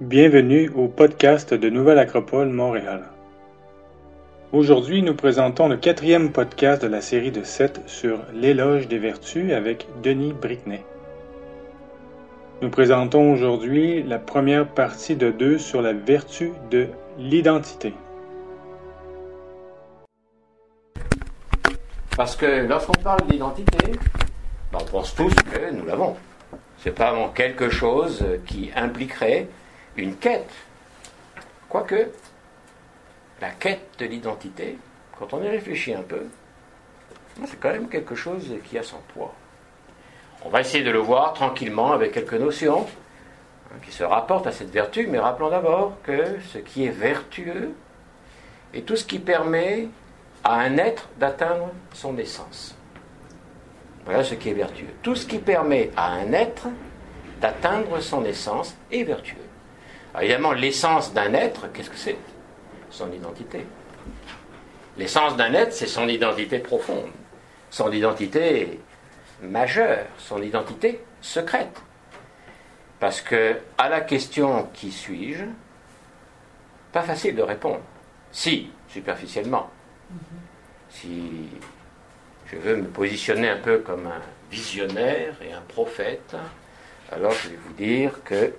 Bienvenue au podcast de Nouvelle Acropole Montréal. Aujourd'hui, nous présentons le quatrième podcast de la série de sept sur l'éloge des vertus avec Denis Brickney. Nous présentons aujourd'hui la première partie de deux sur la vertu de l'identité. Parce que lorsqu'on parle d'identité, ben, on pense tous que nous l'avons. C'est pas vraiment quelque chose qui impliquerait une quête. Quoique, la quête de l'identité, quand on y réfléchit un peu, c'est quand même quelque chose qui a son poids. On va essayer de le voir tranquillement avec quelques notions hein, qui se rapportent à cette vertu, mais rappelons d'abord que ce qui est vertueux est tout ce qui permet à un être d'atteindre son essence. Voilà ce qui est vertueux. Tout ce qui permet à un être d'atteindre son essence est vertueux. Évidemment, l'essence d'un être, qu'est-ce que c'est? Son identité. L'essence d'un être, c'est son identité profonde, son identité majeure, son identité secrète. Parce que à la question qui suis-je, pas facile de répondre. Si, superficiellement. Si je veux me positionner un peu comme un visionnaire et un prophète, alors je vais vous dire que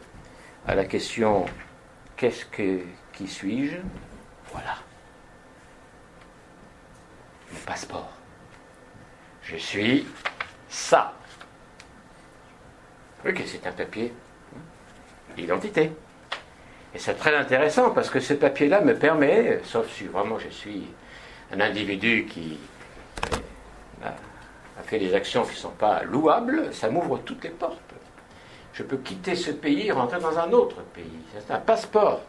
à la question qu'est-ce que qui suis-je? Voilà. Mon passeport. Je suis ça. Oui, que c'est un papier d'identité. Et c'est très intéressant parce que ce papier-là me permet, sauf si vraiment je suis un individu qui a fait des actions qui ne sont pas louables, ça m'ouvre toutes les portes. Je peux quitter ce pays et rentrer dans un autre pays. C'est un passeport,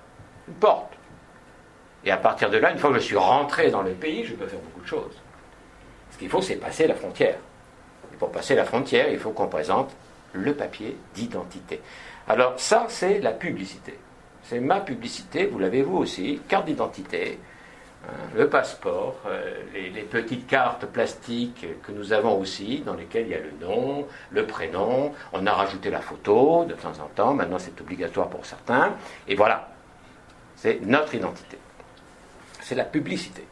une porte. Et à partir de là, une fois que je suis rentré dans le pays, je peux faire beaucoup de choses. Ce qu'il faut, c'est passer la frontière. Et pour passer la frontière, il faut qu'on présente le papier d'identité. Alors ça, c'est la publicité. C'est ma publicité, vous l'avez vous aussi, carte d'identité, le passeport, euh, les, petites cartes plastiques que nous avons aussi, dans lesquelles il y a le nom, le prénom, on a rajouté la photo de temps en temps, maintenant c'est obligatoire pour certains, et voilà, c'est notre identité. C'est la publicité.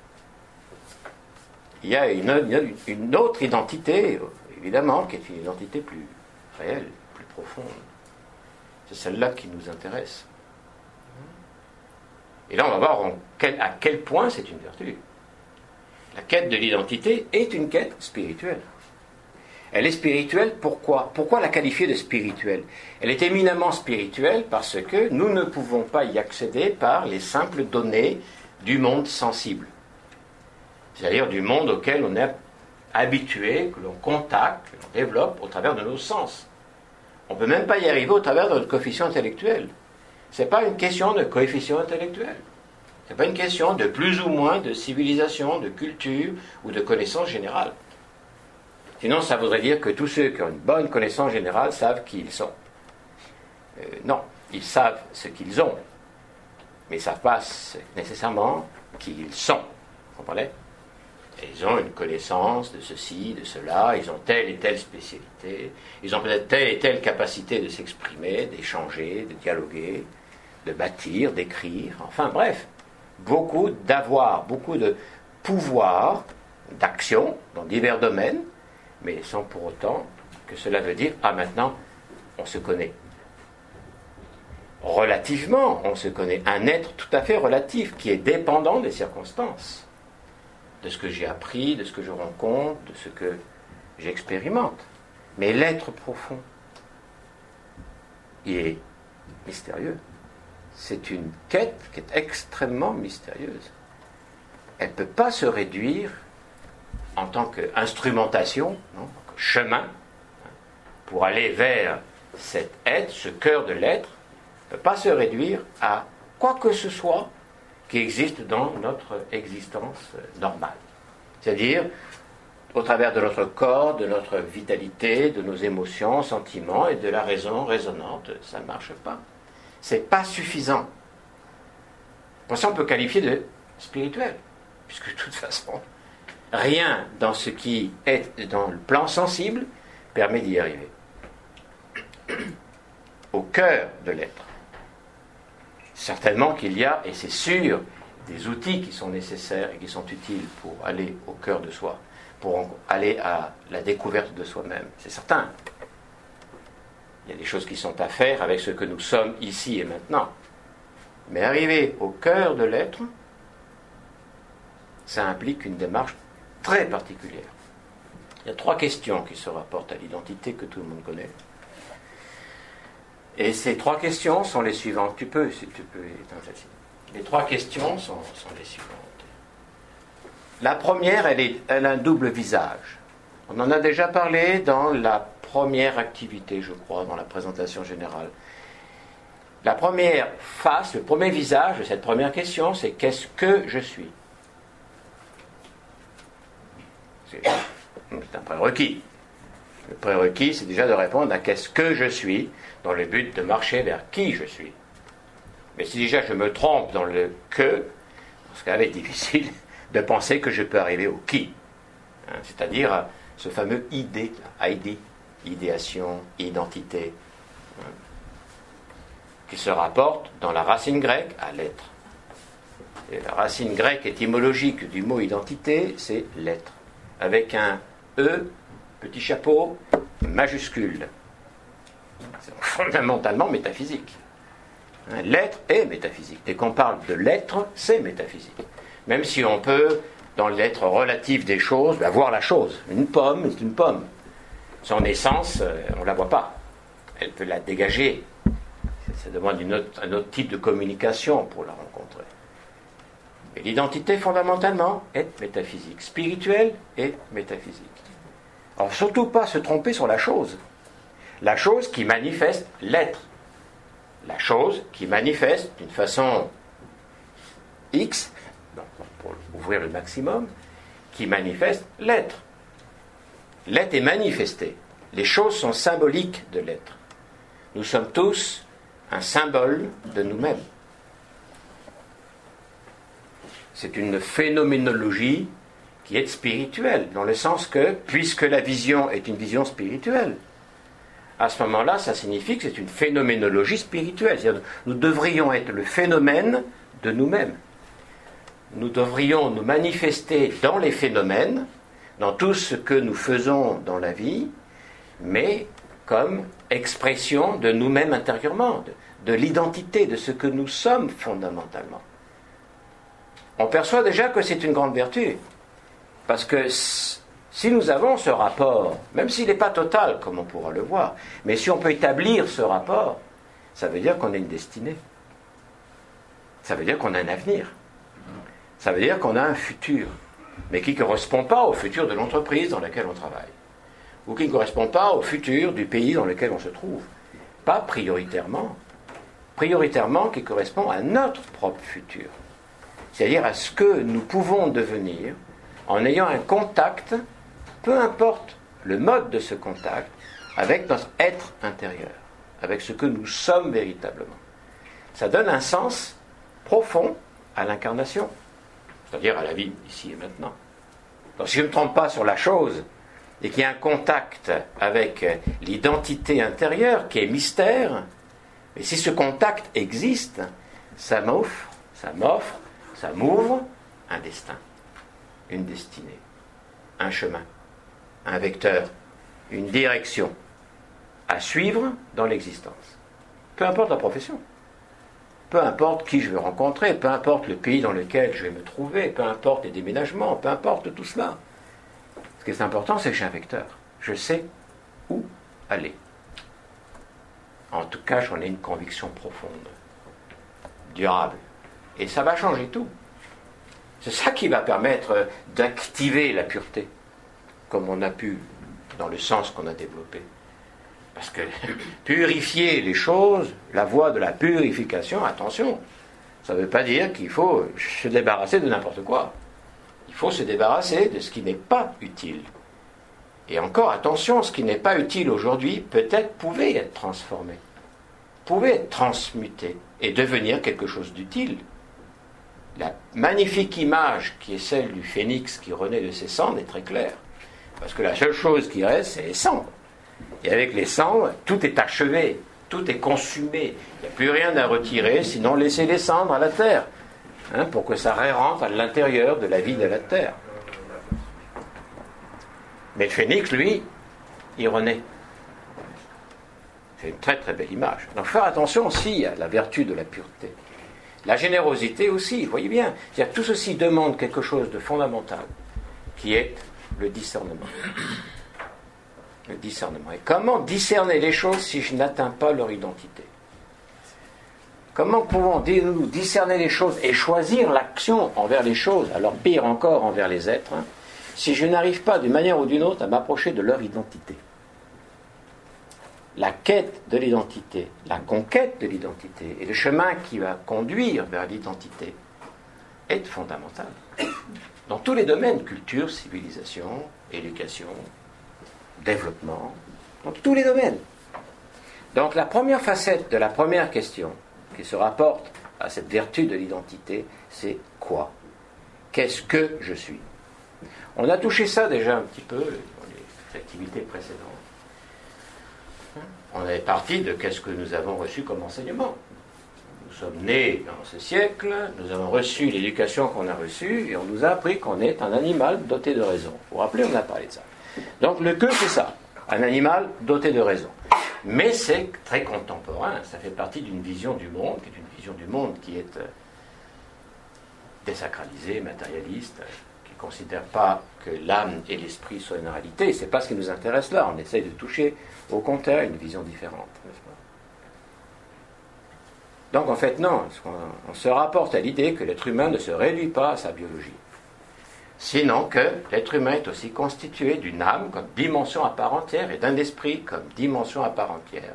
Il y a une, une autre identité, évidemment, qui est une identité plus réelle, plus profonde. C'est celle-là qui nous intéresse. Et là, on va voir à quel point c'est une vertu. La quête de l'identité est une quête spirituelle. Elle est spirituelle pourquoi? Pourquoi la qualifier de spirituelle? Elle est éminemment spirituelle parce que nous ne pouvons pas y accéder par les simples données du monde sensible. C'est-à-dire du monde auquel on est habitué, que l'on contacte, que l'on développe au travers de nos sens. On ne peut même pas y arriver au travers de notre coefficient intellectuel. Ce n'est pas une question de coefficient intellectuel. Ce n'est pas une question de plus ou moins de civilisation, de culture ou de connaissance générale. Sinon, ça voudrait dire que tous ceux qui ont une bonne connaissance générale savent qui ils sont. Euh, non, ils savent ce qu'ils ont, mais ils ne savent pas nécessairement qui ils sont. Vous comprenez? Ils ont une connaissance de ceci, de cela, ils ont telle et telle spécialité, ils ont peut-être telle et telle capacité de s'exprimer, d'échanger, de dialoguer, de bâtir, d'écrire, enfin bref, beaucoup d'avoir, beaucoup de pouvoir, d'action dans divers domaines, mais sans pour autant que cela veut dire ah maintenant on se connaît. Relativement, on se connaît. Un être tout à fait relatif qui est dépendant des circonstances, de ce que j'ai appris, de ce que je rencontre, de ce que j'expérimente. Mais l'être profond, il est mystérieux c'est une quête qui est extrêmement mystérieuse. Elle ne peut pas se réduire en tant qu'instrumentation, chemin, hein, pour aller vers cet être, ce cœur de l'être, ne peut pas se réduire à quoi que ce soit qui existe dans notre existence normale. C'est-à-dire au travers de notre corps, de notre vitalité, de nos émotions, sentiments et de la raison résonante. Ça ne marche pas c'est pas suffisant. Pour ça, on peut qualifier de spirituel, puisque de toute façon, rien dans ce qui est dans le plan sensible permet d'y arriver. Au cœur de l'être, Certainement qu'il y a, et c'est sûr, des outils qui sont nécessaires et qui sont utiles pour aller au cœur de soi, pour aller à la découverte de soi-même. C'est certain. Il y a des choses qui sont à faire avec ce que nous sommes ici et maintenant. Mais arriver au cœur de l'être, ça implique une démarche très particulière. Il y a trois questions qui se rapportent à l'identité que tout le monde connaît. Et ces trois questions sont les suivantes. Tu peux, si tu peux Les trois questions sont, les suivantes. La première, elle, est, elle a un double visage. On en a déjà parlé dans la première activité, je crois, dans la présentation générale. La première face, le premier visage de cette première question, c'est qu'est-ce que je suis? C'est un prérequis. Le prérequis, c'est déjà de répondre à qu'est-ce que je suis, dans le but de marcher vers qui je suis. Mais si déjà je me trompe dans le que, ce cas, il est difficile de penser que je peux arriver au qui. Hein, c'est-à-dire ce fameux idée, ID, idéation, identité, hein, qui se rapporte dans la racine grecque à l'être. Et la racine grecque étymologique du mot identité, c'est l'être, avec un E petit chapeau majuscule. C'est fondamentalement métaphysique. L'être est métaphysique. Dès qu'on parle de l'être, c'est métaphysique. Même si on peut, dans l'être relatif des choses, bah, voir la chose. Une pomme, c'est une pomme. Son essence, euh, on ne la voit pas. Elle peut la dégager. Ça demande un autre type de communication pour la rencontrer. Mais l'identité, fondamentalement, est métaphysique. Spirituelle et métaphysique. Alors surtout pas se tromper sur la chose. La chose qui manifeste l'être. La chose qui manifeste d'une façon X, ouvrir le maximum, qui manifeste l'être. L'être est manifesté. Les choses sont symboliques de l'être. Nous sommes tous un symbole de nous-mêmes. C'est une phénoménologie qui est spirituelle, dans le sens que, puisque la vision est une vision spirituelle, à ce moment-là, ça signifie que c'est une phénoménologie spirituelle. nous devrions être le phénomène de nous-mêmes. Nous devrions nous manifester dans les phénomènes, dans tout ce que nous faisons dans la vie, mais comme expression de nous-mêmes intérieurement, de l'identité, de ce que nous sommes fondamentalement. On perçoit déjà que c'est une grande vertu. Parce que si nous avons ce rapport, même s'il n'est pas total, comme on pourra le voir, mais si on peut établir ce rapport, ça veut dire qu'on a une destinée. Ça veut dire qu'on a un avenir. Ça veut dire qu'on a un futur, mais qui ne correspond pas au futur de l'entreprise dans laquelle on travaille, ou qui ne correspond pas au futur du pays dans lequel on se trouve. Pas prioritairement. Prioritairement qui correspond à notre propre futur. C'est-à-dire à ce que nous pouvons devenir en ayant un contact, peu importe le mode de ce contact, avec notre être intérieur, avec ce que nous sommes véritablement. Ça donne un sens profond à l'incarnation, c'est-à-dire à la vie ici et maintenant. Donc si je ne me trompe pas sur la chose, et qu'il y a un contact avec l'identité intérieure qui est mystère, et si ce contact existe, ça m'offre, ça m'offre, ça m'ouvre un destin une destinée, un chemin, un vecteur, une direction à suivre dans l'existence. Peu importe la profession, peu importe qui je vais rencontrer, peu importe le pays dans lequel je vais me trouver, peu importe les déménagements, peu importe tout cela. Ce qui est important, c'est que j'ai un vecteur. Je sais où aller. En tout cas, j'en ai une conviction profonde, durable. Et ça va changer tout. C'est ça qui va permettre d'activer la pureté, comme on a pu, dans le sens qu'on a développé. Parce que purifier les choses, la voie de la purification, attention, ça ne veut pas dire qu'il faut se débarrasser de n'importe quoi. Il faut se débarrasser de ce qui n'est pas utile. Et encore, attention, ce qui n'est pas utile aujourd'hui, peut-être pouvait être transformé, pouvait être transmuté et devenir quelque chose d'utile la magnifique image qui est celle du phénix qui renaît de ses cendres est très claire. Parce que la seule chose qui reste, c'est les cendres. Et avec les cendres, tout est achevé. Tout est consumé. Il n'y a plus rien à retirer, sinon laisser descendre à la terre, hein, pour que ça rentre à l'intérieur de la vie de la terre. Mais le phénix, lui, il renaît. C'est une très très belle image. Donc faire attention aussi à la vertu de la pureté. La générosité aussi, voyez bien. tout ceci demande quelque chose de fondamental, qui est le discernement. Le discernement. Et comment discerner les choses si je n'atteins pas leur identité? Comment pouvons-nous discerner les choses et choisir l'action envers les choses, alors pire encore envers les êtres, si je n'arrive pas d'une manière ou d'une autre à m'approcher de leur identité? La quête de l'identité, la conquête de l'identité et le chemin qui va conduire vers l'identité est fondamental. Dans tous les domaines, culture, civilisation, éducation, développement, dans tous les domaines. Donc la première facette de la première question qui se rapporte à cette vertu de l'identité, c'est quoi? Qu'est-ce que je suis? On a touché ça déjà un petit peu dans les activités précédentes. On est parti de qu'est-ce que nous avons reçu comme enseignement. Nous sommes nés dans ce siècle, nous avons reçu l'éducation qu'on a reçue et on nous a appris qu'on est un animal doté de raison. Vous vous rappelez, on a parlé de ça. Donc le que, c'est ça, un animal doté de raison. Mais c'est très contemporain, ça fait partie d'une vision du monde, qui est une vision du monde qui est euh, désacralisée, matérialiste, qui ne considère pas que l'âme et l'esprit soient une réalité. C'est pas ce qui nous intéresse là, on essaye de toucher au contraire une vision différente. Donc en fait, non, on se rapporte à l'idée que l'être humain ne se réduit pas à sa biologie sinon que l'être humain est aussi constitué d'une âme comme dimension à part entière et d'un esprit comme dimension à part entière,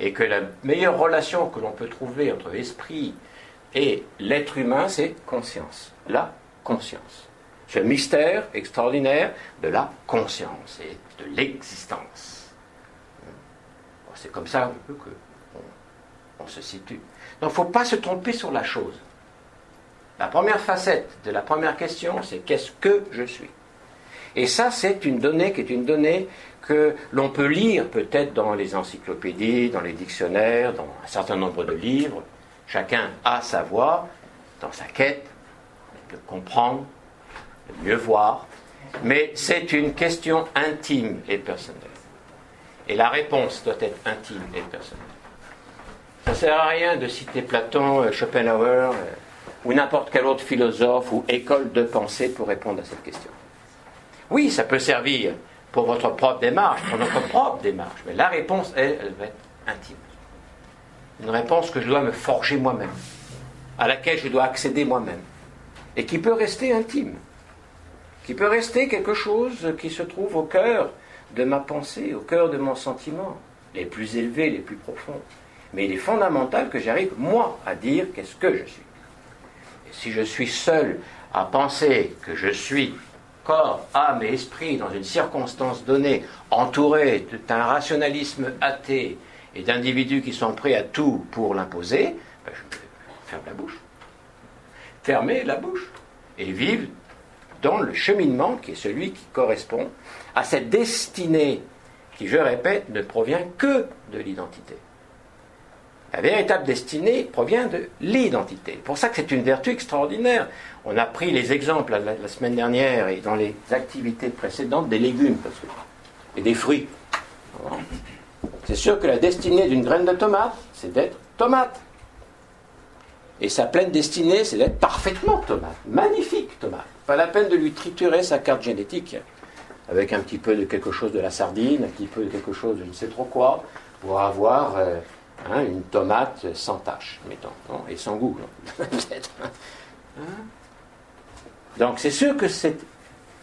et que la meilleure relation que l'on peut trouver entre l'esprit et l'être humain, c'est conscience, la conscience. Ce mystère extraordinaire de la conscience et de l'existence. C'est comme ça un peu que on, se situe. Donc il ne faut pas se tromper sur la chose. La première facette de la première question, c'est qu'est-ce que je suis? Et ça, c'est une donnée qui est une donnée que l'on peut lire peut-être dans les encyclopédies, dans les dictionnaires, dans un certain nombre de livres. Chacun a sa voix dans sa quête de comprendre, de mieux voir. Mais c'est une question intime et personnelle. Et la réponse doit être intime et personnelle. Ça ne sert à rien de citer Platon, euh, Schopenhauer, euh, ou n'importe quel autre philosophe ou école de pensée pour répondre à cette question. Oui, ça peut servir pour votre propre démarche, pour notre propre démarche, mais la réponse, elle, elle va être intime. Une réponse que je dois me forger moi-même, à laquelle je dois accéder moi-même, et qui peut rester intime, qui peut rester quelque chose qui se trouve au cœur de ma pensée, au cœur de mon sentiment, les plus élevés, les plus profonds. Mais il est fondamental que j'arrive, moi, à dire qu'est-ce que je suis si je suis seul à penser que je suis corps, âme et esprit dans une circonstance donnée, entouré d'un rationalisme athée et d'individus qui sont prêts à tout pour l'imposer, ben je ferme la bouche. Fermer la bouche et vivre dans le cheminement qui est celui qui correspond à cette destinée qui, je répète, ne provient que de l'identité. La véritable destinée provient de l'identité. Pour ça que c'est une vertu extraordinaire. On a pris les exemples la, semaine dernière et dans les activités précédentes des légumes et des fruits. C'est sûr que la destinée d'une graine de tomate, c'est d'être tomate. Et sa pleine destinée, c'est d'être parfaitement tomate. Magnifique tomate. Pas la peine de lui triturer sa carte génétique avec un petit peu de quelque chose de la sardine, un petit peu de quelque chose de je ne sais trop quoi, pour avoir euh, Hein, une tomate sans tache, mettons, et sans goût. Hein? Donc c'est sûr que c'est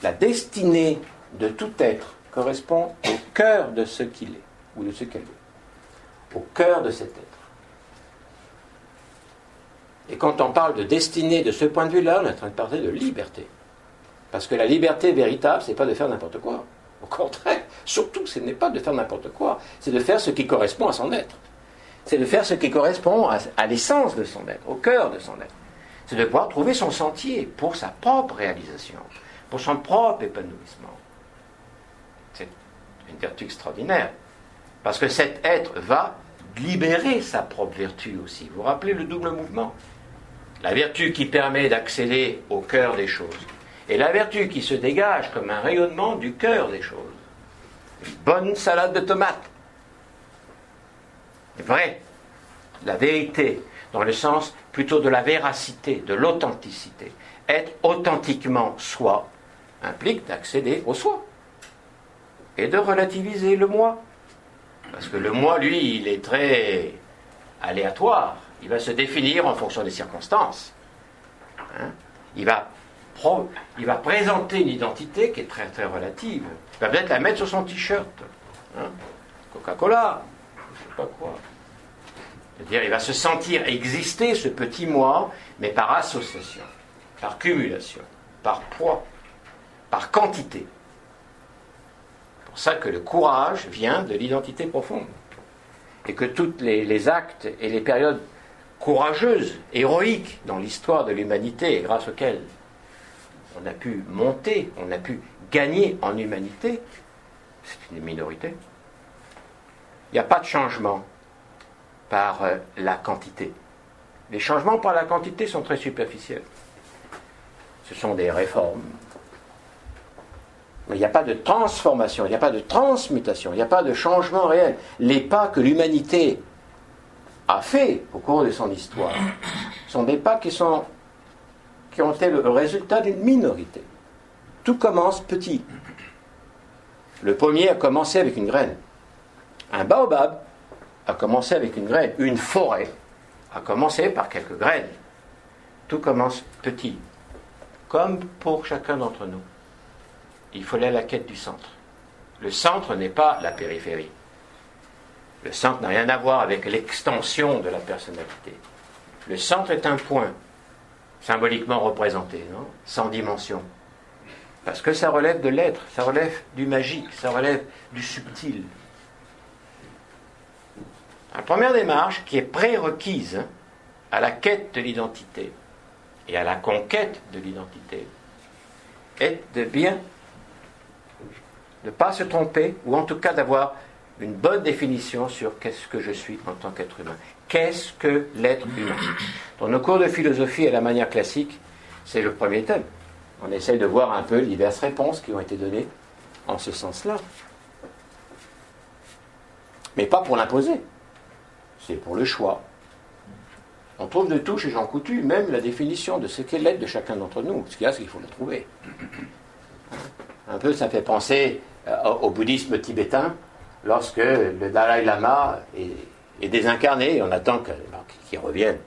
la destinée de tout être correspond au cœur de ce qu'il est, ou de ce qu'elle est, au cœur de cet être. Et quand on parle de destinée de ce point de vue-là, on est en train de parler de liberté. Parce que la liberté véritable, c'est pas de faire n'importe quoi. Au contraire, surtout, ce n'est pas de faire n'importe quoi, c'est de faire ce qui correspond à son être c'est de faire ce qui correspond à, l'essence de son être, au cœur de son être. C'est de pouvoir trouver son sentier pour sa propre réalisation, pour son propre épanouissement. C'est une vertu extraordinaire. Parce que cet être va libérer sa propre vertu aussi. Vous vous rappelez le double mouvement? La vertu qui permet d'accéder au cœur des choses et la vertu qui se dégage comme un rayonnement du cœur des choses. Bonne salade de tomates. Vrai. La vérité, dans le sens plutôt de la véracité, de l'authenticité. Être authentiquement soi implique d'accéder au soi et de relativiser le moi. Parce que le moi, lui, il est très aléatoire. Il va se définir en fonction des circonstances. Hein. il, va présenter une identité qui est très très relative. Il va peut-être la mettre sur son t-shirt. Hein. Coca-Cola, sais pas quoi. C'est-à-dire, il va se sentir exister, ce petit moi, mais par association, par cumulation, par poids, par quantité. C'est pour ça que le courage vient de l'identité profonde. Et que tous les, les, actes et les périodes courageuses, héroïques dans l'histoire de l'humanité, grâce auxquelles on a pu monter, on a pu gagner en humanité, c'est une minorité. Il n'y a pas de changement par euh, la quantité. Les changements par la quantité sont très superficiels. Ce sont des réformes. Mais il n'y a pas de transformation, il n'y a pas de transmutation, il n'y a pas de changement réel. Les pas que l'humanité a fait au cours de son histoire sont des pas qui, sont, qui ont été le résultat d'une minorité. Tout commence petit. Le premier a commencé avec une graine. Un baobab a commencé avec une graine. Une forêt a commencé par quelques graines. Tout commence petit. Comme pour chacun d'entre nous. Il faut aller à la quête du centre. Le centre n'est pas la périphérie. Le centre n'a rien à voir avec l'extension de la personnalité. Le centre est un point, symboliquement représenté, non? Sans dimension. Parce que ça relève de l'être, ça relève du magique, ça relève du subtil. La première démarche qui est prérequise à la quête de l'identité et à la conquête de l'identité est de bien ne pas se tromper, ou en tout cas d'avoir une bonne définition sur qu'est-ce que je suis en tant qu'être humain. Qu'est-ce que l'être humain? Dans nos cours de philosophie à la manière classique, c'est le premier thème. On essaye de voir un peu les diverses réponses qui ont été données en ce sens-là. Mais pas pour l'imposer c'est pour le choix. On trouve de tout chez Jean Coutu, même la définition de ce qu'est l'être de chacun d'entre nous. Ce qu'il y a, c'est qu'il faut la trouver. Un peu, ça fait penser euh, au bouddhisme tibétain, lorsque le Dalai Lama est, désincarné, on attend qu'il revienne.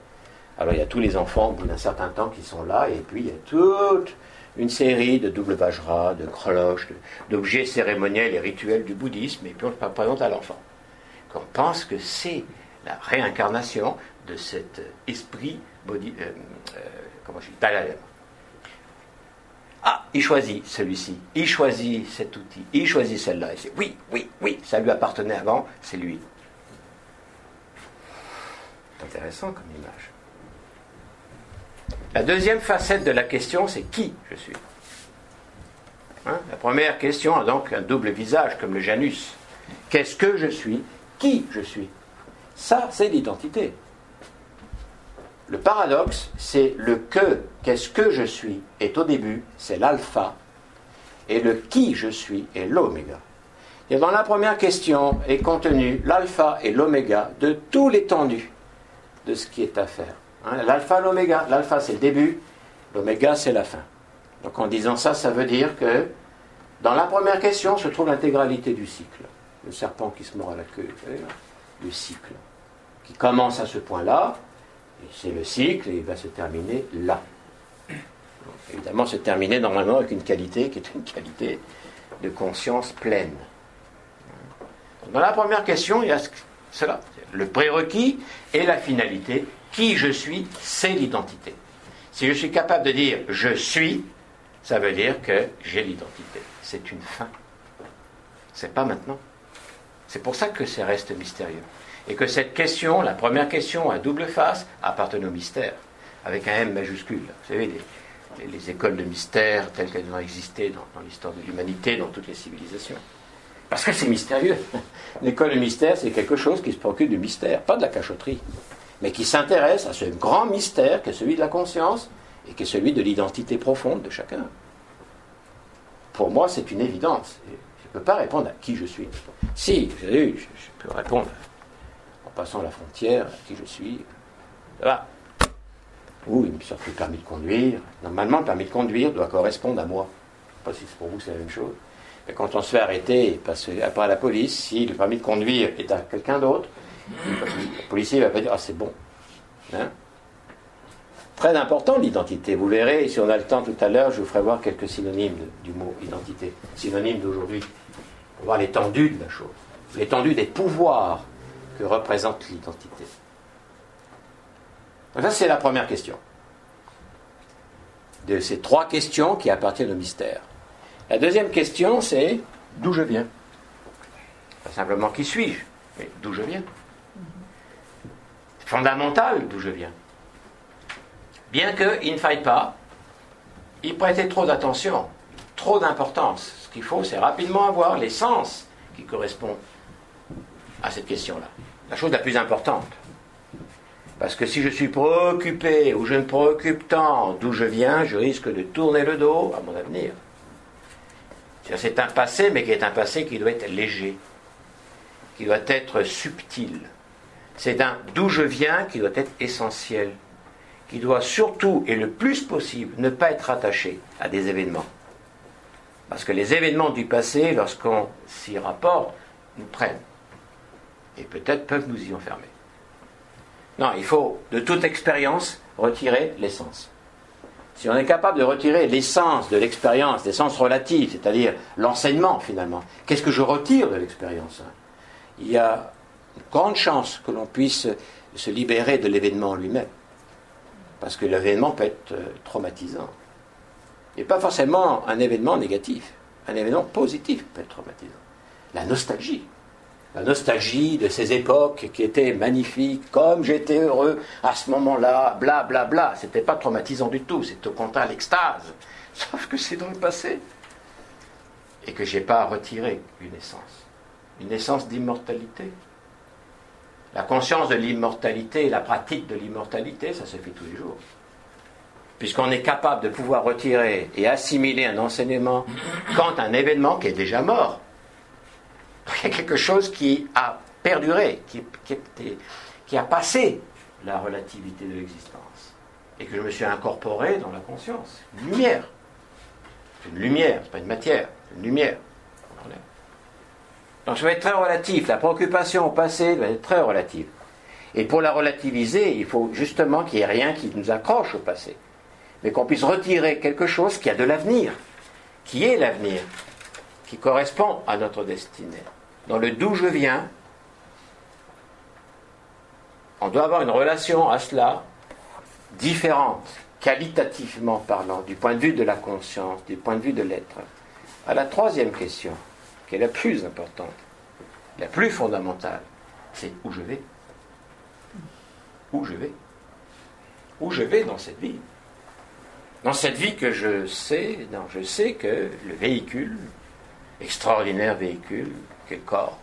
Alors il y a tous les enfants, au bout d'un certain temps, qui sont là, et puis il y a toute une série de double vajra, de cloches, d'objets cérémoniels et rituels du bouddhisme, et puis on se présente à l'enfant. Qu'on pense que c'est la réincarnation de cet esprit body, euh, euh, comment je dis, Ah, il choisit celui-ci, il choisit cet outil, il choisit celle-là. Et c'est oui, oui, oui, ça lui appartenait avant, c'est lui. C'est intéressant comme image. La deuxième facette de la question, c'est qui je suis? Hein, la première question a donc un double visage, comme le Janus. Qu'est-ce que je suis? Qui je suis? Ça, c'est l'identité. Le paradoxe, c'est le que, qu'est-ce que je suis, est au début, c'est l'alpha, et le qui je suis est l'oméga. Et dans la première question est contenu l'alpha et l'oméga de tout l'étendue de ce qui est à faire. Hein, l'alpha, l'oméga. L'alpha, c'est le début, l'oméga, c'est la fin. Donc en disant ça, ça veut dire que dans la première question se trouve l'intégralité du cycle. Le serpent qui se mord à la queue, le cycle qui commence à ce point-là, c'est le cycle, et il va se terminer là. évidemment, se terminer normalement avec une qualité qui est une qualité de conscience pleine. Dans la première question, il y a cela, le prérequis et la finalité. Qui je suis, c'est l'identité. Si je suis capable de dire je suis, ça veut dire que j'ai l'identité. C'est une fin. C'est pas maintenant. C'est pour ça que ça reste mystérieux et que cette question, la première question à double face, appartenait au mystère, avec un M majuscule. Vous savez, les, écoles de mystère telles qu'elles ont existé dans, l'histoire de l'humanité, dans toutes les civilisations. Parce que c'est mystérieux. L'école du mystère, c'est quelque chose qui se préoccupe du mystère, pas de la cachotterie, mais qui s'intéresse à ce grand mystère qui est celui de la conscience et qui est celui de l'identité profonde de chacun. Pour moi, c'est une évidence. Je ne peux pas répondre à qui je suis. Si, je, je peux répondre en passant la frontière à qui je suis. Ça va. Ou il me sort le permis de conduire. Normalement, le permis de conduire doit correspondre à moi. Je ne sais pas si pour vous c'est la même chose. Mais quand on se fait arrêter par la police, si le permis de conduire est à quelqu'un d'autre, le policier va pas dire Ah, c'est bon. Hein? Très important l'identité. Vous verrez, si on a le temps tout à l'heure, je vous ferai voir quelques synonymes du mot identité, synonymes d'aujourd'hui, pour voir l'étendue de la chose, l'étendue des pouvoirs que représente l'identité. ça, c'est la première question. De ces trois questions qui appartiennent au mystère. La deuxième question, c'est d'où je viens? Pas simplement qui suis-je, mais d'où je viens? Fondamental d'où je viens. Bien qu'il ne faille pas y prêter trop d'attention, trop d'importance. Ce qu'il faut, c'est rapidement avoir les sens qui correspondent à cette question-là. La chose la plus importante. Parce que si je suis préoccupé ou je me préoccupe tant d'où je viens, je risque de tourner le dos à mon avenir. C'est un passé, mais qui est un passé qui doit être léger, qui doit être subtil. C'est d'où je viens qui doit être essentiel, qui doit surtout et le plus possible ne pas être attaché à des événements. Parce que les événements du passé, lorsqu'on s'y rapporte, nous prennent. Et peut-être peuvent nous y enfermer. Non, il faut de toute expérience retirer l'essence. Si on est capable de retirer l'essence de l'expérience, l'essence relative, c'est-à-dire l'enseignement finalement, qu'est-ce que je retire de l'expérience Il y a une grande chance que l'on puisse se libérer de l'événement lui-même. Parce que l'événement peut être euh, traumatisant. Et pas forcément un événement négatif. Un événement positif peut être traumatisant. La nostalgie la nostalgie de ces époques qui étaient magnifiques, comme j'étais heureux à ce moment-là, bla bla bla. C'était pas traumatisant du tout, c'est au contraire l'extase. Sauf que c'est dans le passé. Et que j'ai pas retiré une essence. Une essence d'immortalité. La conscience de l'immortalité, la pratique de l'immortalité, ça se fait tous les jours. Puisqu'on est capable de pouvoir retirer et assimiler un enseignement quand un événement qui est déjà mort il y a quelque chose qui a perduré, qui, a passé la relativité de l'existence. Et que je me suis incorporé dans la conscience. Une lumière. Une lumière, c'est pas une matière, une lumière. Donc ça va être très relatif. La préoccupation au passé doit être très relative. Et pour la relativiser, il faut justement qu'il n'y ait rien qui nous accroche au passé. Mais qu'on puisse retirer quelque chose qui a de l'avenir, qui est l'avenir, qui correspond à notre destinée dans le d'où je viens, on doit avoir une relation à cela différente, qualitativement parlant, du point de vue de la conscience, du point de vue de l'être. À la troisième question, est la plus importante, la plus fondamentale, c'est où je vais. Où je vais. Où je vais dans cette vie. Dans cette vie que je sais, non, je sais que le véhicule, extraordinaire véhicule, le corps,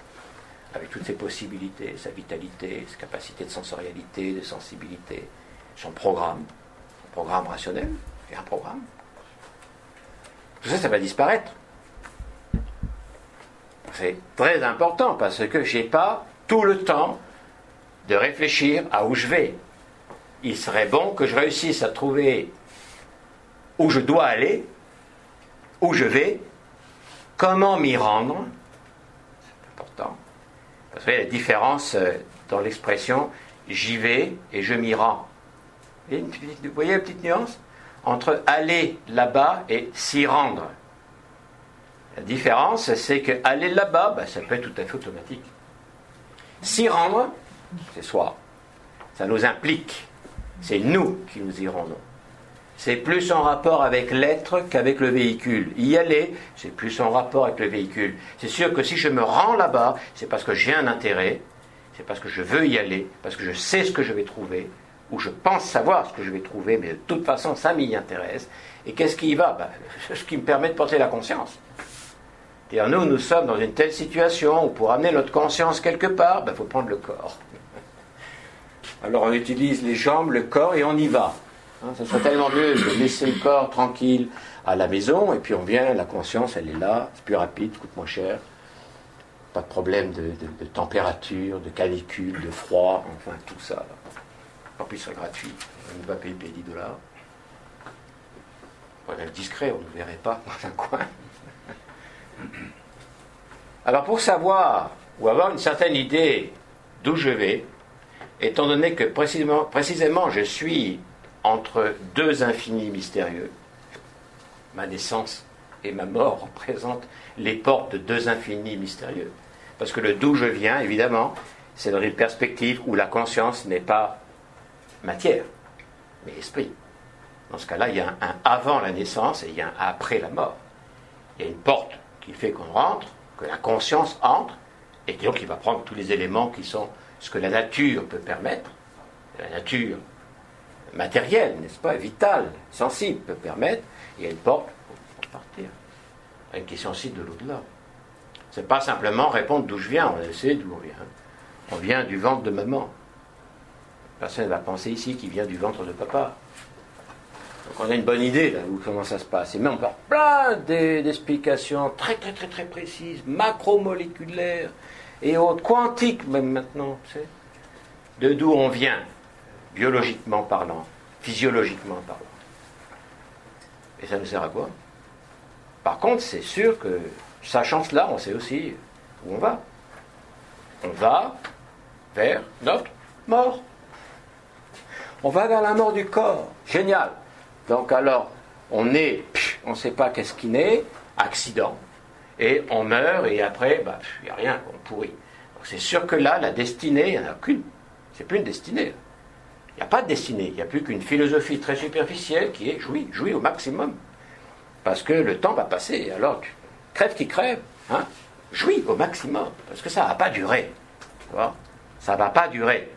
avec toutes ses possibilités, sa vitalité, sa capacité de sensorialité, de sensibilité, son programme, son programme rationnel, et un programme. Tout ça, ça va disparaître. C'est très important parce que je n'ai pas tout le temps de réfléchir à où je vais. Il serait bon que je réussisse à trouver où je dois aller, où je vais, comment m'y rendre, vous voyez la différence euh, dans l'expression j'y vais et je m'y rends. Vous voyez la petite nuance entre aller là-bas et s'y rendre. La différence, c'est que aller là-bas, ben, ça peut être tout à fait automatique. S'y rendre, c'est soi. Ça nous implique. C'est nous qui nous y rendons c'est plus en rapport avec l'être qu'avec le véhicule. Y aller, c'est plus en rapport avec le véhicule. C'est sûr que si je me rends là-bas, c'est parce que j'ai un intérêt, c'est parce que je veux y aller, parce que je sais ce que je vais trouver, ou je pense savoir ce que je vais trouver, mais de toute façon, ça m'y intéresse. Et qu'est-ce qui y va? Ben, Ce qui me permet de porter la conscience. Et nous, nous sommes dans une telle situation où pour amener notre conscience quelque part, il ben, faut prendre le corps. Alors on utilise les jambes, le corps et on y va. Hein, ça serait tellement mieux de laisser le corps tranquille à la maison et puis on vient, la conscience elle est là, c'est plus rapide, coûte moins cher. Pas de problème de, température, de canicule, de froid, enfin tout ça. En plus, c'est gratuit. On ne va payer 10 dollars. On est discret, on ne verrait pas dans un coin. Alors pour savoir ou avoir une certaine idée d'où je vais, étant donné que précisément, précisément je suis entre deux infinis mystérieux, ma naissance et ma mort représentent les portes de deux infinis mystérieux. Parce que le d'où je viens, évidemment, c'est dans une perspective où la conscience n'est pas matière, mais esprit. Dans ce cas-là, il y a un avant la naissance et il y a un après la mort. Il y a une porte qui fait qu'on rentre, que la conscience entre, et donc il va prendre tous les éléments qui sont ce que la nature peut permettre, la nature matérielle, n'est-ce pas, vitale, sensible, peut permettre, a une porte pour partir. Une question aussi de l'au-delà. Ce n'est pas simplement répondre d'où je viens, on sait d'où on vient. On vient du ventre de maman. Personne ne va penser ici qu'il vient du ventre de papa. Donc on a une bonne idée là, où comment ça se passe. Et même on peut plein d'explications très très très très précises, macromoléculaires et autres, quantiques même maintenant, tu sais, de d'où on vient, biologiquement parlant, physiologiquement parlant. Et ça nous sert à quoi? Par contre, c'est sûr que, sachant cela, on sait aussi où on va. On va vers notre mort. On va vers la mort du corps. Génial. Donc alors, on est, on ne sait pas qu'est-ce qui naît, accident, et on meurt, et après, bah, il n'y a rien, on pourrit. c'est sûr que là, la destinée, il n'y en a qu'une. C'est plus une destinée. Il n'y a pas de destinée, il n'y a plus qu'une philosophie très superficielle qui est jouir, jouir au maximum. Parce que le temps va passer, alors tu crèves qui crève, hein, jouis au maximum, parce que ça ne va pas durer. ça ne va pas durer.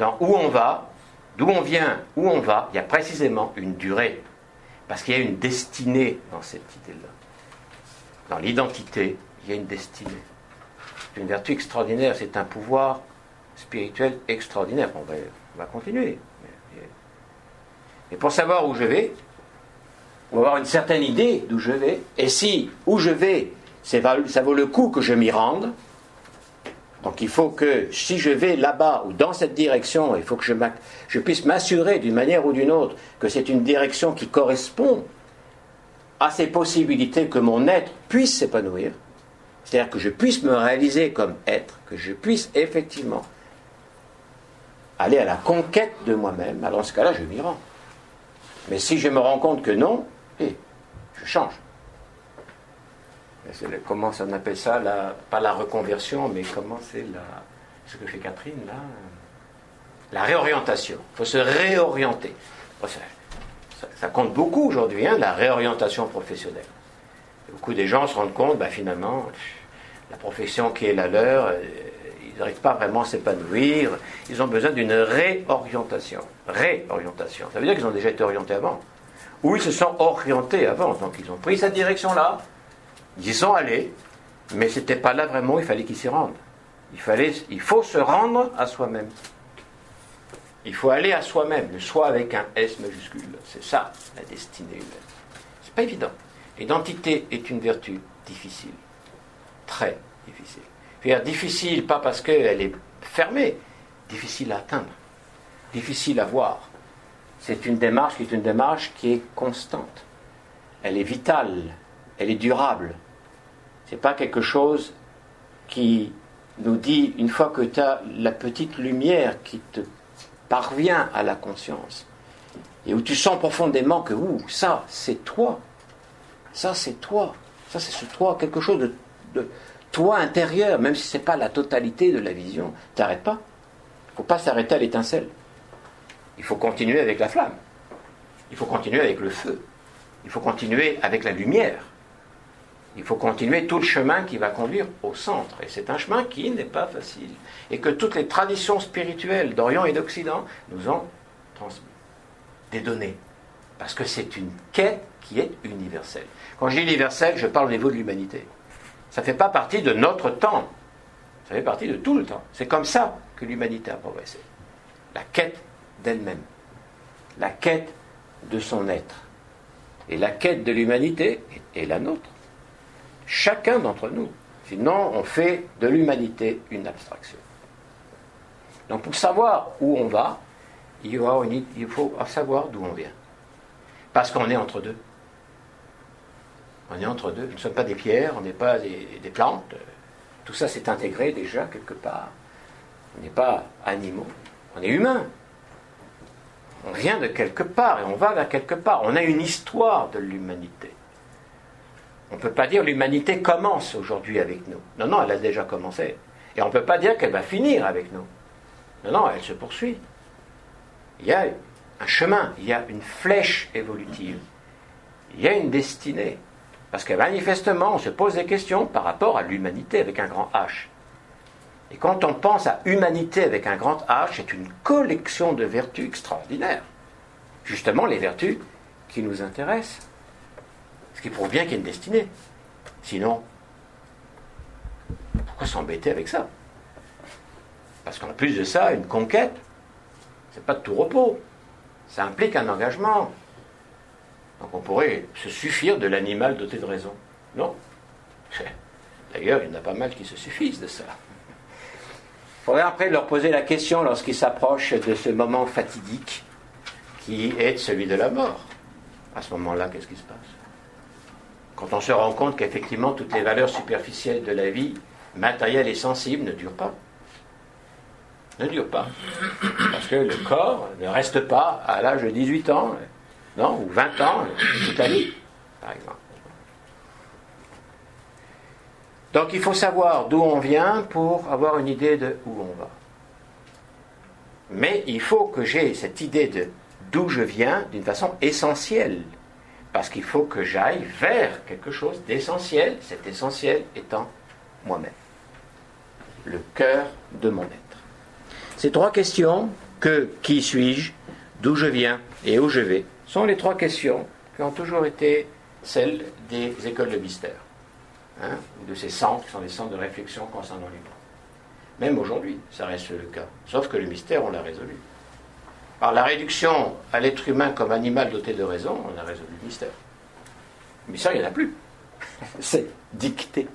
Dans où on va, d'où on vient, où on va, il y a précisément une durée. Parce qu'il y a une destinée dans cette idée-là. Dans l'identité, il y a une destinée. C'est une vertu extraordinaire, c'est un pouvoir spirituel extraordinaire. On va, on va continuer. Et pour savoir où je vais, ou avoir une certaine idée d'où je vais, et si où je vais, ça vaut le coup que je m'y rende, donc il faut que si je vais là-bas ou dans cette direction, il faut que je, puisse m'assurer d'une manière ou d'une autre que c'est une direction qui correspond à ces possibilités que mon être puisse s'épanouir. C'est-à-dire que je puisse me réaliser comme être, que je puisse effectivement aller à la conquête de moi-même. Alors dans ce cas-là, je m'y rends. Mais si je me rends compte que non, eh, je change comment on appelle ça, la, pas la reconversion, mais comment c'est ce que fait Catherine là La réorientation. Il faut se réorienter. Ça, compte beaucoup aujourd'hui, hein, la réorientation professionnelle. Beaucoup des gens se rendent compte, bah, finalement, la profession qui est la leur, euh, ils n'arrivent pas vraiment à s'épanouir. Ils ont besoin d'une réorientation. Réorientation. Ça veut dire qu'ils ont déjà été orientés avant. Ou ils se sont orientés avant. Donc ils ont pris cette direction-là, ils y sont allés, mais ce n'était pas là vraiment, il fallait qu'ils s'y rendent. Il, fallait, il faut se rendre à soi-même. Il faut aller à soi-même, le soi avec un S majuscule. C'est ça, la destinée humaine. C'est pas évident. L'identité est une vertu difficile. Très difficile. dire difficile, pas parce qu'elle est fermée, difficile à atteindre, difficile à voir. C'est une démarche qui est une démarche qui est constante. Elle est vitale, elle est durable, c'est pas quelque chose qui nous dit, une fois que tu as la petite lumière qui te parvient à la conscience, et où tu sens profondément que, ouh, ça, c'est toi. Ça, c'est toi. Ça, c'est ce toi, quelque chose de, de toi intérieur, même si ce n'est pas la totalité de la vision. T'arrêtes pas. Il ne faut pas s'arrêter à l'étincelle. Il faut continuer avec la flamme. Il faut continuer avec le feu. Il faut continuer avec la lumière. Il faut continuer tout le chemin qui va conduire au centre. Et c'est un chemin qui n'est pas facile. Et que toutes les traditions spirituelles d'Orient et d'Occident nous ont transmis. Des données. Parce que c'est une quête qui est universelle. Quand je dis universelle, je parle au niveau de l'humanité. Ça ne fait pas partie de notre temps. Ça fait partie de tout le temps. C'est comme ça que l'humanité a progressé. La quête d'elle-même. La quête de son être. Et la quête de l'humanité est la nôtre. Chacun d'entre nous. Sinon, on fait de l'humanité une abstraction. Donc pour savoir où on va, il, faut savoir d'où on vient. Parce qu'on est entre deux. On est entre deux. Nous ne sommes pas des pierres, on n'est pas des, plantes. Tout ça s'est intégré déjà quelque part. On n'est pas animaux, on est humain. On vient de quelque part et on va vers quelque part. On a une histoire de l'humanité. On ne peut pas dire l'humanité commence aujourd'hui avec nous. Non, non, elle a déjà commencé. Et on ne peut pas dire qu'elle va finir avec nous. Non, non, elle se poursuit. Il y a un chemin, il y a une flèche évolutive. Il y a une destinée. Parce que manifestement, on se pose des questions par rapport à l'humanité avec un grand H. Et quand on pense à humanité avec un grand H, c'est une collection de vertus extraordinaires. Justement, les vertus qui nous intéressent. Ce qui prouve bien qu'il y a une destinée. Sinon, pourquoi s'embêter avec ça? Parce qu'en plus de ça, une conquête, c'est pas de tout repos. Ça implique un engagement. Donc on pourrait se suffire de l'animal doté de raison. Non. D'ailleurs, il y en a pas mal qui se suffisent de ça. Il faudrait après leur poser la question lorsqu'ils s'approchent de ce moment fatidique qui est celui de la mort. À ce moment-là, qu'est-ce qui se passe? On se rend compte qu'effectivement toutes les valeurs superficielles de la vie, matérielle et sensible, ne durent pas. Ne durent pas. Parce que le corps ne reste pas à l'âge de 18 ans, non, ou 20 ans, toute la vie, par exemple. Donc il faut savoir d'où on vient pour avoir une idée de où on va. Mais il faut que j'ai cette idée de d'où je viens d'une façon essentielle. Parce qu'il faut que j'aille vers quelque chose d'essentiel, cet essentiel étant moi-même, le cœur de mon être. Ces trois questions, que, qui suis-je, d'où je viens et où je vais, sont les trois questions qui ont toujours été celles des écoles de mystère, hein, de ces centres qui sont des centres de réflexion concernant l'humain. Même aujourd'hui, ça reste le cas. Sauf que le mystère, on l'a résolu. Par la réduction à l'être humain comme animal doté de raison, on a résolu le mystère. Mais ça, il n'y en a plus. C'est dicté,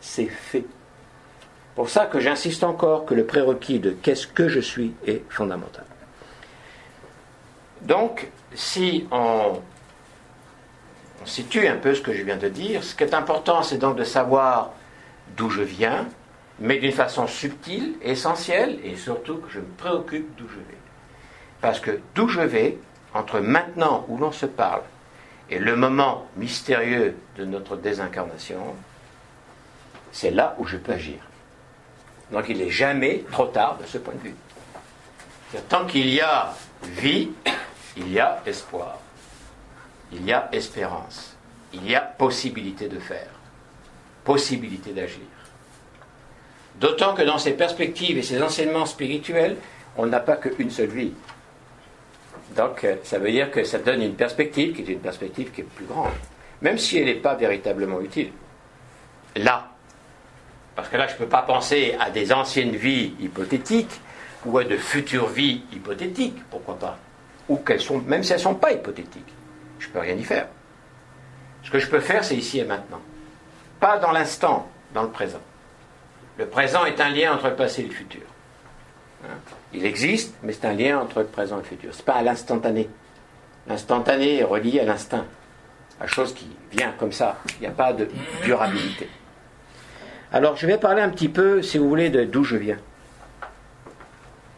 c'est fait. Pour ça que j'insiste encore que le prérequis de qu'est-ce que je suis est fondamental. Donc, si on, on, situe un peu ce que je viens de dire, ce qui est important, c'est donc de savoir d'où je viens, mais d'une façon subtile, essentielle, et surtout que je me préoccupe d'où je vais. Parce que d'où je vais, entre maintenant où l'on se parle et le moment mystérieux de notre désincarnation, c'est là où je peux agir. Donc il n'est jamais trop tard de ce point de vue. Tant qu'il y a vie, il y a espoir, il y a espérance, il y a possibilité de faire, possibilité d'agir. D'autant que dans ces perspectives et ces enseignements spirituels, on n'a pas qu'une seule vie. Donc, euh, ça veut dire que ça donne une perspective qui est une perspective qui est plus grande, même si elle n'est pas véritablement utile. Là, parce que là, je ne peux pas penser à des anciennes vies hypothétiques ou à de futures vies hypothétiques, pourquoi pas? Ou qu'elles sont, même si elles ne sont pas hypothétiques, je ne peux rien y faire. Ce que je peux faire, c'est ici et maintenant. Pas dans l'instant, dans le présent. Le présent est un lien entre le passé et le futur. Hein? Il existe, mais c'est un lien entre le présent et le futur. Ce n'est pas à l'instantané. L'instantané est relié à l'instinct, à chose qui vient comme ça. Il n'y a pas de durabilité. Alors, je vais parler un petit peu, si vous voulez, d'où je viens.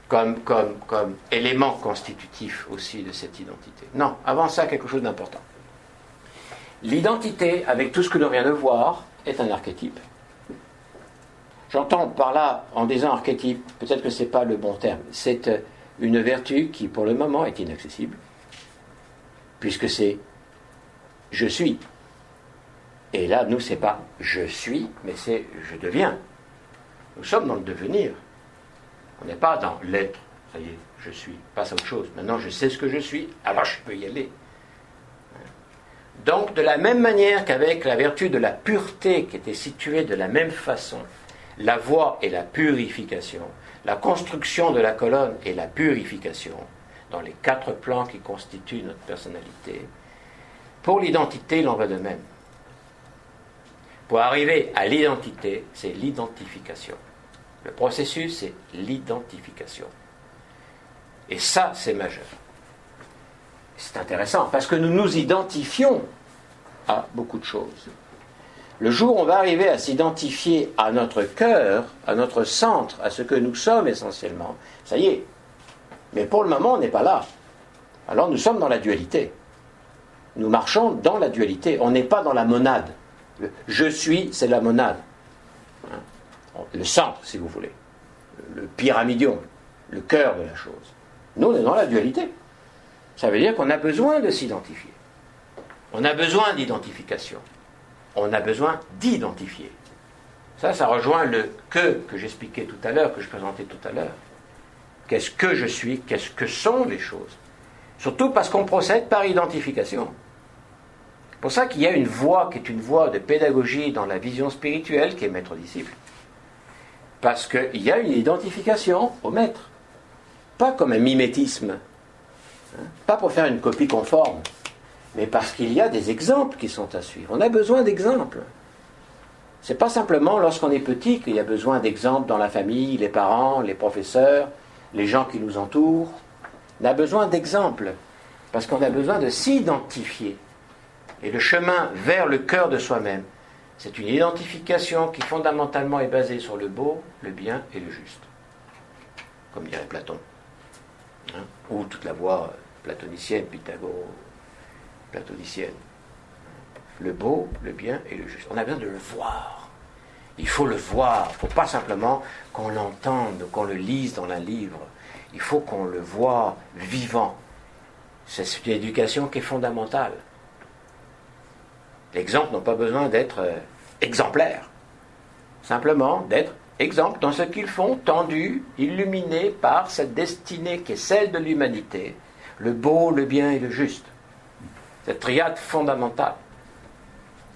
Comme, comme, comme élément constitutif aussi de cette identité. Non, avant ça, quelque chose d'important. L'identité, avec tout ce que l'on vient de voir, est un archétype. J'entends par là, en disant archétype, peut-être que ce n'est pas le bon terme, c'est euh, une vertu qui, pour le moment, est inaccessible, puisque c'est je suis. Et là, nous, c'est pas je suis, mais c'est je deviens. Nous sommes dans le devenir. On n'est pas dans l'être. Ça y est, je suis. Passe à autre chose. Maintenant, je sais ce que je suis, alors je peux y aller. Donc, de la même manière qu'avec la vertu de la pureté qui était située de la même façon, la voie et la purification, la construction de la colonne et la purification, dans les quatre plans qui constituent notre personnalité, pour l'identité, il en va de même. Pour arriver à l'identité, c'est l'identification. Le processus, c'est l'identification. Et ça, c'est majeur. C'est intéressant parce que nous nous identifions à beaucoup de choses. Le jour où on va arriver à s'identifier à notre cœur, à notre centre, à ce que nous sommes essentiellement, ça y est. Mais pour le moment, on n'est pas là. Alors nous sommes dans la dualité. Nous marchons dans la dualité. On n'est pas dans la monade. Je suis, c'est la monade. Hein? Le centre, si vous voulez. Le pyramidion, le cœur de la chose. Nous, on est dans la dualité. Ça veut dire qu'on a besoin de s'identifier. On a besoin d'identification. On a besoin d'identifier. Ça, ça rejoint le que que j'expliquais tout à l'heure, que je présentais tout à l'heure. Qu'est-ce que je suis Qu'est-ce que sont les choses? Surtout parce qu'on procède par identification. C'est pour ça qu'il y a une voie qui est une voie de pédagogie dans la vision spirituelle qui est maître-disciple. Parce qu'il y a une identification au maître. Pas comme un mimétisme, Hein? Pas pour faire une copie conforme, mais parce qu'il y a des exemples qui sont à suivre. On a besoin d'exemples. C'est pas simplement lorsqu'on est petit qu'il y a besoin d'exemples dans la famille, les parents, les professeurs, les gens qui nous entourent. On a besoin d'exemples parce qu'on a besoin de s'identifier. Et le chemin vers le cœur de soi-même, c'est une identification qui fondamentalement est basée sur le beau, le bien et le juste. Comme dirait Platon. Hein, ou toute la voie platonicienne, Pythagore, platonicienne. Le beau, le bien et le juste. On a besoin de le voir. Il faut le voir. Il ne faut pas simplement qu'on l'entende, qu'on le lise dans un livre. Il faut qu'on le voit vivant. C'est une éducation qui est fondamentale. L'exemple n'a pas besoin d'être euh, exemplaire. Simplement d'être exemple dans ce qu'ils font, tendus, illuminés par cette destinée qui est celle de l'humanité, le beau, le bien et le juste. Cette triade fondamentale.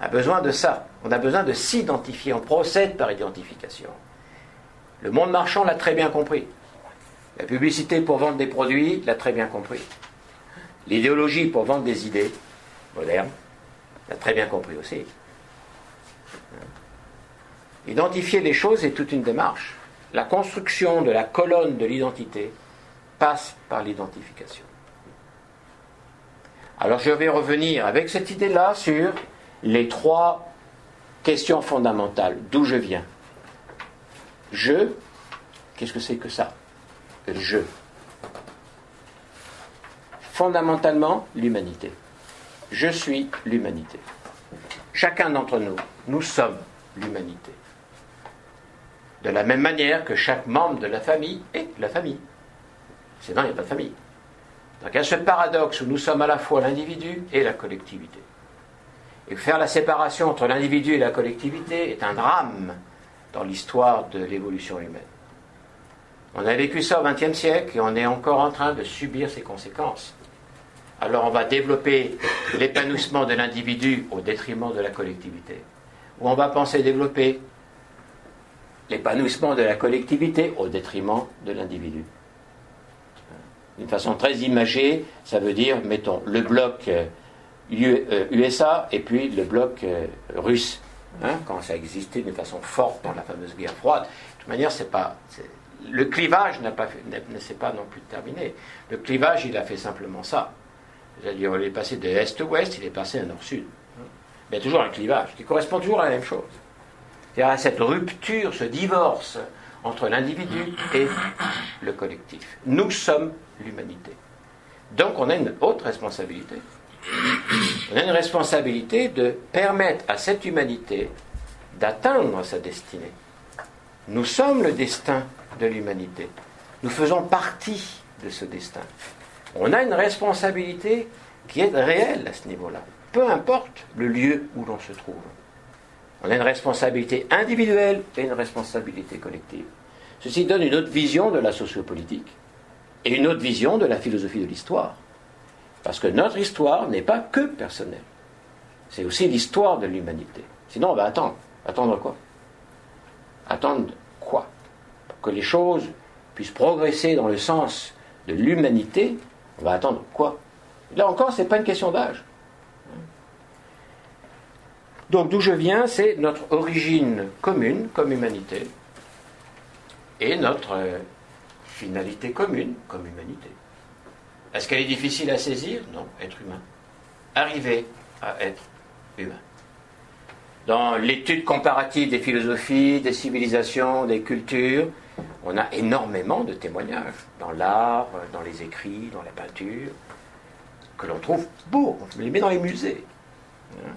On a besoin de ça. On a besoin de s'identifier. On procède par identification. Le monde marchand l'a très bien compris. La publicité pour vendre des produits l'a très bien compris. L'idéologie pour vendre des idées modernes l'a très bien compris aussi. Identifier les choses est toute une démarche. La construction de la colonne de l'identité passe par l'identification. Alors je vais revenir avec cette idée-là sur les trois questions fondamentales. D'où je viens Je, qu'est-ce que c'est que ça? Je. Fondamentalement, l'humanité. Je suis l'humanité. Chacun d'entre nous, nous sommes l'humanité. De la même manière que chaque membre de la famille est la famille. Sinon, il n'y a pas de famille. Donc il y a ce paradoxe où nous sommes à la fois l'individu et la collectivité. Et faire la séparation entre l'individu et la collectivité est un drame dans l'histoire de l'évolution humaine. On a vécu ça au XXe siècle et on est encore en train de subir ses conséquences. Alors on va développer l'épanouissement de l'individu au détriment de la collectivité. Ou on va penser développer l'épanouissement de la collectivité au détriment de l'individu d'une façon très imagée, ça veut dire, mettons, le bloc USA euh, et puis le bloc euh, russe, hein, quand ça existait d'une façon forte dans la fameuse guerre froide. De toute manière, c'est pas, le clivage n'a pas ne s'est pas non plus terminé. Le clivage, il a fait simplement ça. C'est-à-dire, il est passé de est ouest, il est passé à nord-sud. Il y a toujours un clivage qui correspond toujours à la même chose. C'est-à-dire à cette rupture, ce divorce entre l'individu et le collectif. Nous sommes l'humanité. Donc on a une haute responsabilité. On a une responsabilité de permettre à cette humanité d'atteindre sa destinée. Nous sommes le destin de l'humanité. Nous faisons partie de ce destin. On a une responsabilité qui est réelle à ce niveau-là, peu importe le lieu où l'on se trouve. On a une responsabilité individuelle et une responsabilité collective. Ceci donne une autre vision de la sociopolitique et une autre vision de la philosophie de l'histoire. Parce que notre histoire n'est pas que personnelle. c'est aussi l'histoire de l'humanité. Sinon, on va attendre. Attendre quoi? Attendre quoi? Pour que les choses puissent progresser dans le sens de l'humanité, on va attendre quoi? Là encore, ce n'est pas une question d'âge. Donc d'où je viens, c'est notre origine commune comme humanité et notre euh, finalité commune comme humanité. Est-ce qu'elle est difficile à saisir? Non, être humain. Arriver à être humain. Dans l'étude comparative des philosophies, des civilisations, des cultures, on a énormément de témoignages dans l'art, dans les écrits, dans la peinture, que l'on trouve beaux, on les met dans les musées. Hein?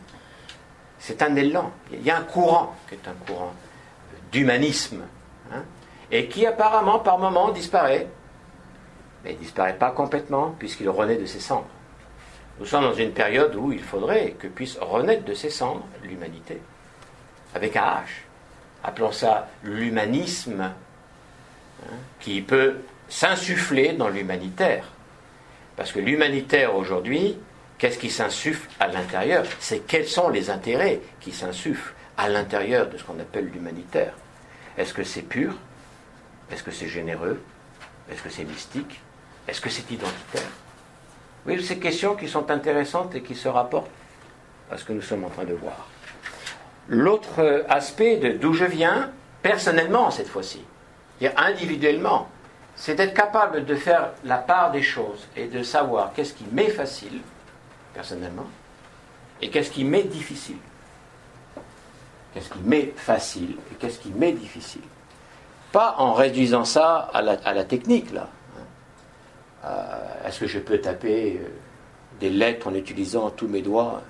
C'est un élan, il y a un courant qui est un courant d'humanisme, et qui apparemment par moments disparaît, mais il disparaît pas complètement puisqu'il renaît de ses cendres. Nous sommes dans une période où il faudrait que puisse renaître de ses cendres l'humanité, avec un H. Appelons ça l'humanisme, hein, qui peut s'insuffler dans l'humanitaire. Parce que l'humanitaire aujourd'hui, qu'est-ce qui s'insuffle à l'intérieur? C'est quels sont les intérêts qui s'insufflent à l'intérieur de ce qu'on appelle l'humanitaire. Est-ce que c'est pur? Est-ce que c'est généreux? Est-ce que c'est mystique? Est-ce que c'est identitaire? Oui, ces questions qui sont intéressantes et qui se rapportent à ce que nous sommes en train de voir. L'autre aspect de d'où je viens, personnellement cette fois-ci, individuellement, c'est d'être capable de faire la part des choses et de savoir qu'est-ce qui m'est facile, personnellement, et qu'est-ce qui m'est difficile. Qu'est-ce qui m'est facile et qu'est-ce qui m'est difficile. Pas en réduisant ça à la, technique, là. Euh, est-ce que je peux taper euh, des lettres en utilisant tous mes doigts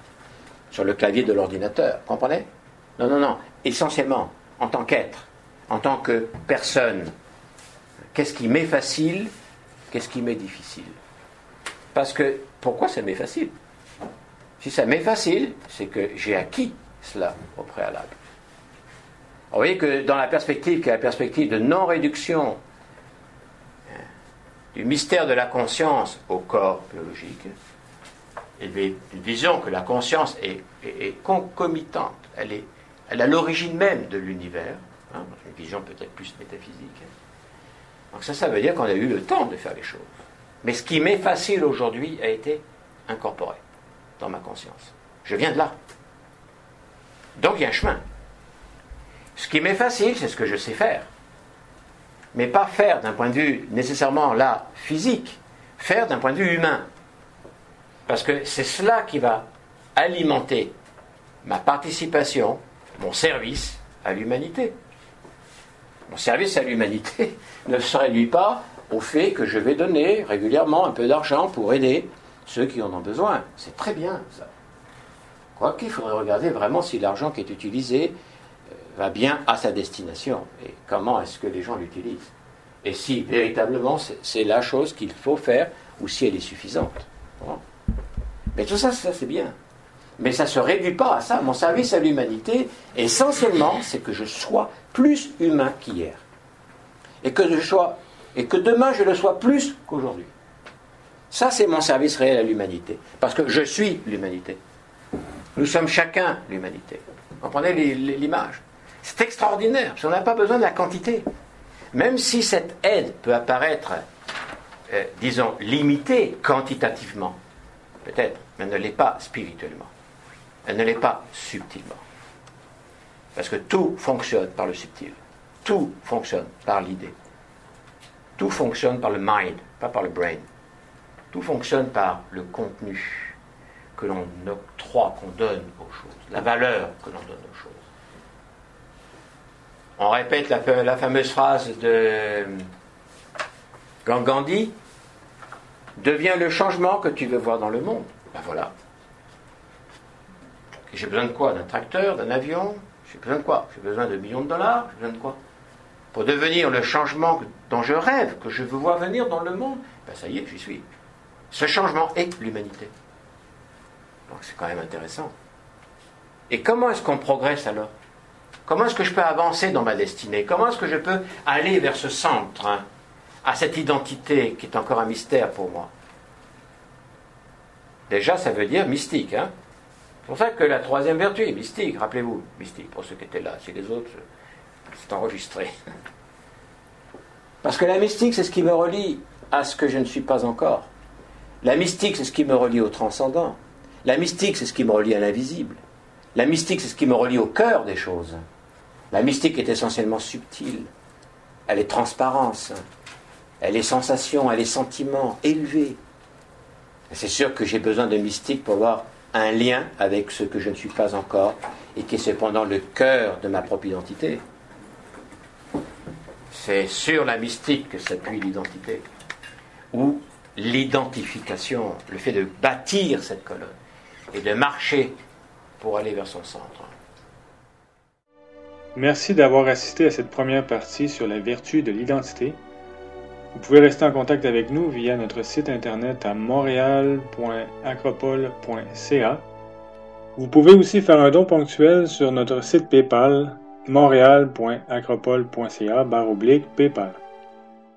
sur le clavier de l'ordinateur? Comprenez? Non, non, non. Essentiellement, en tant qu'être, en tant que personne, Qu'est-ce qui m'est facile Qu'est-ce qui m'est difficile? Parce que, pourquoi ça m'est facile? Si ça m'est facile, c'est que j'ai acquis cela au préalable. Vous voyez que dans la perspective qui est la perspective de non-réduction hein, du mystère de la conscience au corps biologique, et une vision que la conscience est, concomitante, elle, est, elle a l'origine même de l'univers, hein, une vision peut-être plus métaphysique. Donc ça, ça veut dire qu'on a eu le temps de faire les choses. Mais ce qui m'est facile aujourd'hui a été incorporé dans ma conscience. Je viens de là. Donc il y a un chemin. Ce qui m'est facile, c'est ce que je sais faire. Mais pas faire d'un point de vue nécessairement là physique, faire d'un point de vue humain. Parce que c'est cela qui va alimenter ma participation, mon service à l'humanité. Mon service à l'humanité ne se réduit pas au fait que je vais donner régulièrement un peu d'argent pour aider ceux qui en ont besoin. C'est très bien ça. Quoique, il faudrait regarder vraiment si l'argent qui est utilisé va bien à sa destination et comment est-ce que les gens l'utilisent? Et si véritablement c'est la chose qu'il faut faire ou si elle est suffisante. Mais tout ça, ça c'est bien. Mais ça ne se réduit pas à ça. Mon service à l'humanité, essentiellement, c'est que je sois plus humain qu'hier. Et que, je sois, et que demain, je le sois plus qu'aujourd'hui. Ça, c'est mon service réel à l'humanité. Parce que je suis l'humanité. Nous sommes chacun l'humanité. Vous comprenez l'image? C'est extraordinaire, parce qu'on n'a pas besoin de la quantité. Même si cette aide peut apparaître, euh, disons, limitée quantitativement, peut-être, mais elle ne l'est pas spirituellement. Elle ne l'est pas subtilement. Parce que tout fonctionne par le subtil. Tout fonctionne par l'idée. Tout fonctionne par le mind, pas par le brain. Tout fonctionne par le contenu que l'on octroie, qu'on donne aux choses, la valeur que l'on donne aux choses. On répète la, fameuse phrase de Gandhi. Deviens le changement que tu veux voir dans le monde. Ben voilà, j'ai besoin de quoi? D'un tracteur, d'un avion? J'ai besoin de quoi? J'ai besoin de millions de dollars? J'ai besoin de quoi? Pour devenir le changement dont je rêve, que je veux voir venir dans le monde, ben ça y est, j'y suis. Ce changement est l'humanité. Donc c'est quand même intéressant. Et comment est-ce qu'on progresse alors? Comment est-ce que je peux avancer dans ma destinée? Comment est-ce que je peux aller vers ce centre, hein, à cette identité qui est encore un mystère pour moi? Déjà, ça veut dire mystique. Hein pour ça que la troisième vertu est mystique, rappelez-vous, mystique, pour ceux qui étaient là, si les autres, c'est enregistré. Parce que la mystique, c'est ce qui me relie à ce que je ne suis pas encore. La mystique, c'est ce qui me relie au transcendant. La mystique, c'est ce qui me relie à l'invisible. La mystique, c'est ce qui me relie au cœur des choses. La mystique est essentiellement subtile. Elle est transparence. Elle est sensation, elle est sentiment, élevé. C'est sûr que j'ai besoin de mystique pour avoir un lien avec ce que je ne suis pas encore et qui est cependant le cœur de ma propre identité. C'est sur la mystique que s'appuie l'identité, ou l'identification, le fait de bâtir cette colonne et de marcher pour aller vers son centre. Merci d'avoir assisté à cette première partie sur la vertu de l'identité. Vous pouvez rester en contact avec nous via notre site internet à montréal.acropole.ca. Vous pouvez aussi faire un don ponctuel sur notre site PayPal montréal.acropole.ca PayPal.